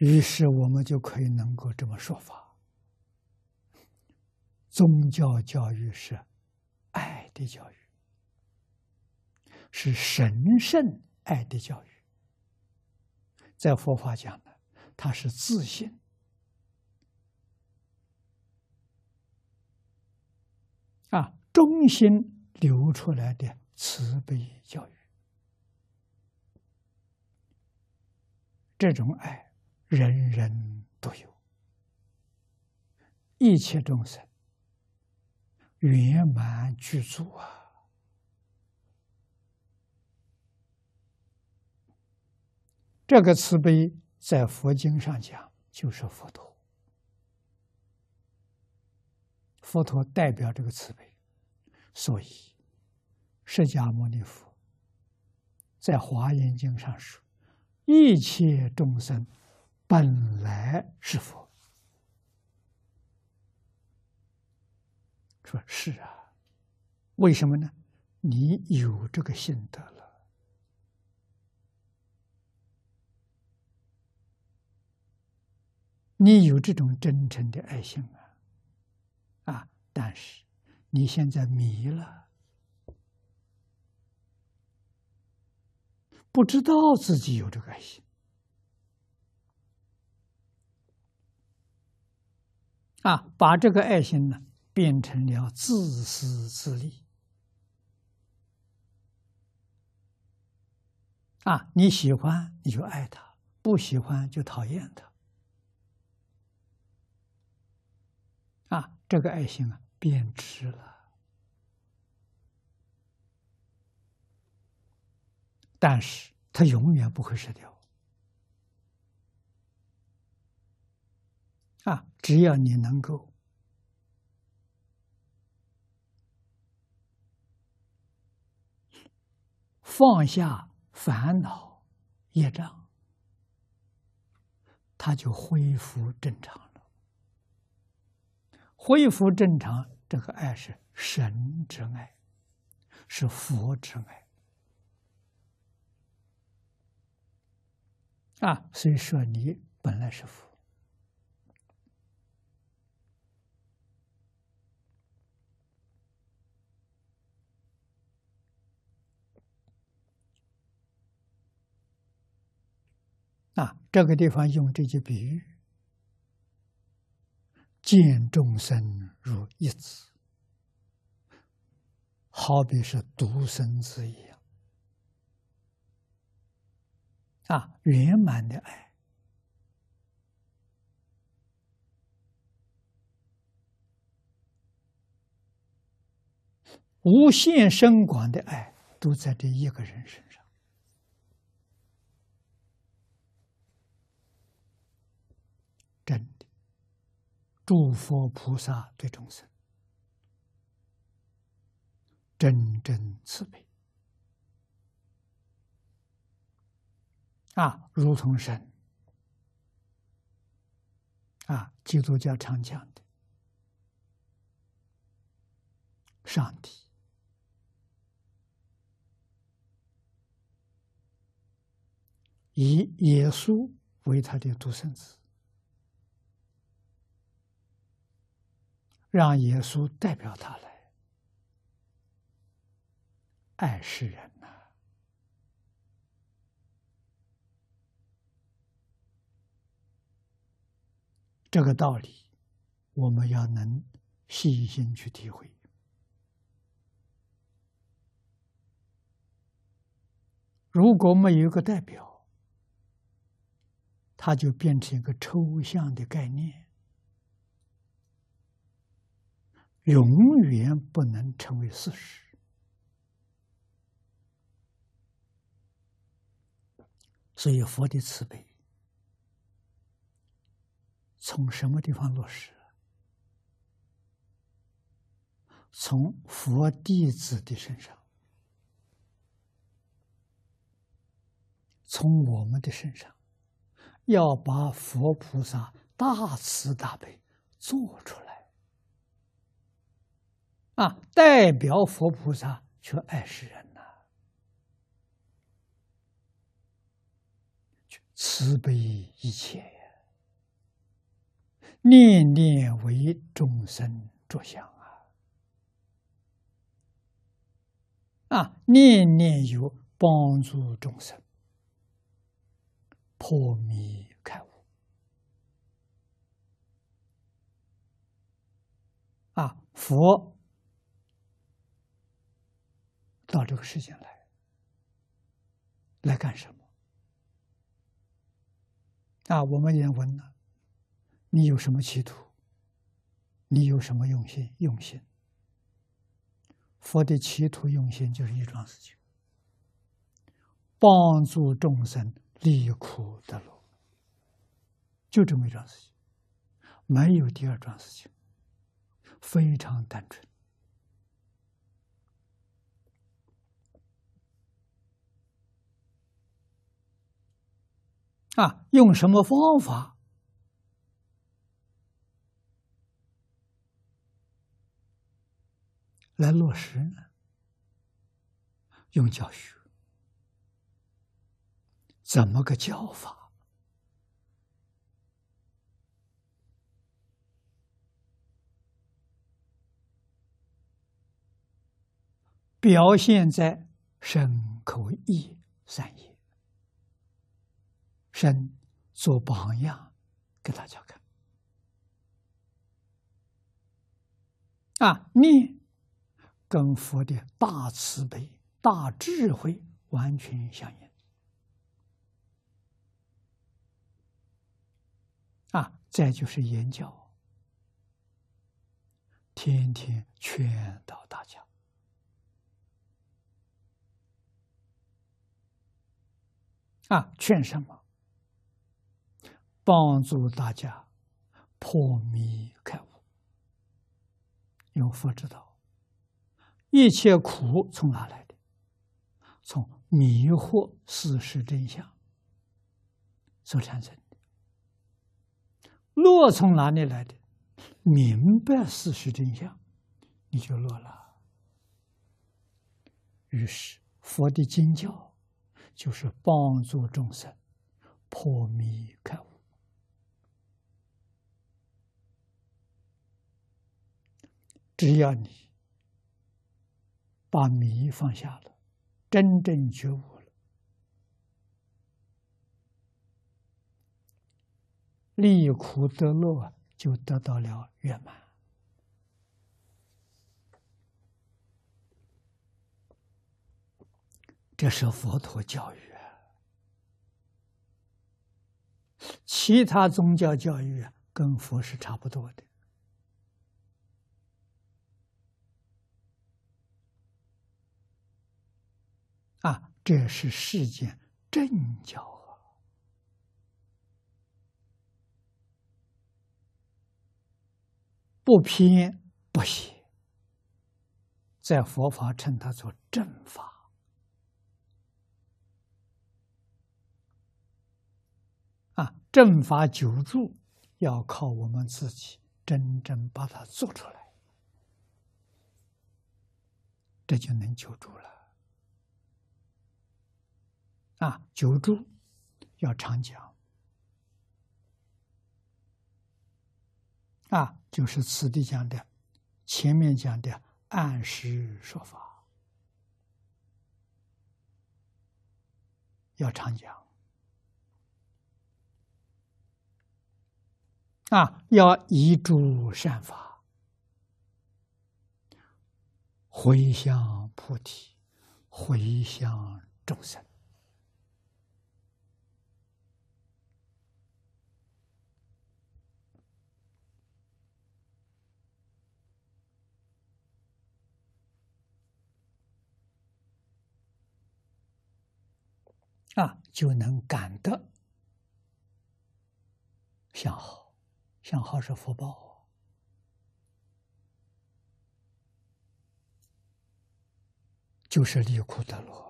于是我们就可以能够这么说法：宗教教育是爱的教育，是神圣爱的教育。在佛法讲呢，它是自信。啊，中心流出来的慈悲教育，这种爱人人都有，一切众生圆满具足啊！这个慈悲在佛经上讲，就是佛陀。佛陀代表这个慈悲，所以释迦牟尼佛在《华严经》上说：“一切众生本来是佛。”说是啊，为什么呢？你有这个心得了，你有这种真诚的爱心啊。啊！但是你现在迷了，不知道自己有这个爱心啊，把这个爱心呢变成了自私自利啊！你喜欢你就爱他，不喜欢就讨厌他。啊这个爱心啊，变质了，但是它永远不会失掉。啊，只要你能够放下烦恼业障，它就恢复正常了。恢复正常，这个爱是神之爱，是佛之爱啊！所以说，你本来是佛啊！这个地方用这句比喻。见众生如一子，好比是独生子一样啊！圆满的爱，无限深广的爱，都在这一个人身上，真的。诸佛菩萨对众生真正慈悲啊，如同神啊，基督教常讲的上帝以耶稣为他的独生子。让耶稣代表他来爱世人呐，这个道理我们要能细心去体会。如果没有一个代表，它就变成一个抽象的概念。永远不能成为事实，所以佛的慈悲从什么地方落实？从佛弟子的身上，从我们的身上，要把佛菩萨大慈大悲做出来。啊，代表佛菩萨去爱世人呐，慈悲一切呀！念念为众生着想啊！啊，念念有帮助众生破迷开悟啊！佛到这个世间来，来干什么？啊，我们也问了。你有什么企图？你有什么用心？用心。佛的企图用心就是一桩事情：帮助众生离苦得乐，就这么一桩事情，没有第二桩事情，非常单纯。啊，用什么方法？来落实呢？用教学，怎么个教法？表现在身口意三业，身做榜样给大家看啊！念。跟佛的大慈悲、大智慧完全相应啊！再就是言教，天天劝导大家啊，劝什么？帮助大家破迷开悟，用佛之道。一切苦从哪来的？从迷惑事实真相所产生的。乐从哪里来的？明白事实真相，你就乐了。于是，佛的经教就是帮助众生破迷开悟。只要你。把迷放下了，真正觉悟了，离苦得乐就得到了圆满。这是佛陀教育啊，其他宗教教育跟佛是差不多的。这是世间正教啊！不偏不邪，在佛法称它做正法啊！正法久住，要靠我们自己真正把它做出来，这就能久住了。啊，久住要常讲，啊，就是此地讲的，前面讲的按时说法，要常讲，啊，要遗诸善法，回向菩提，回向众生。那，就能感得向好，向好是福报，就是利库德罗。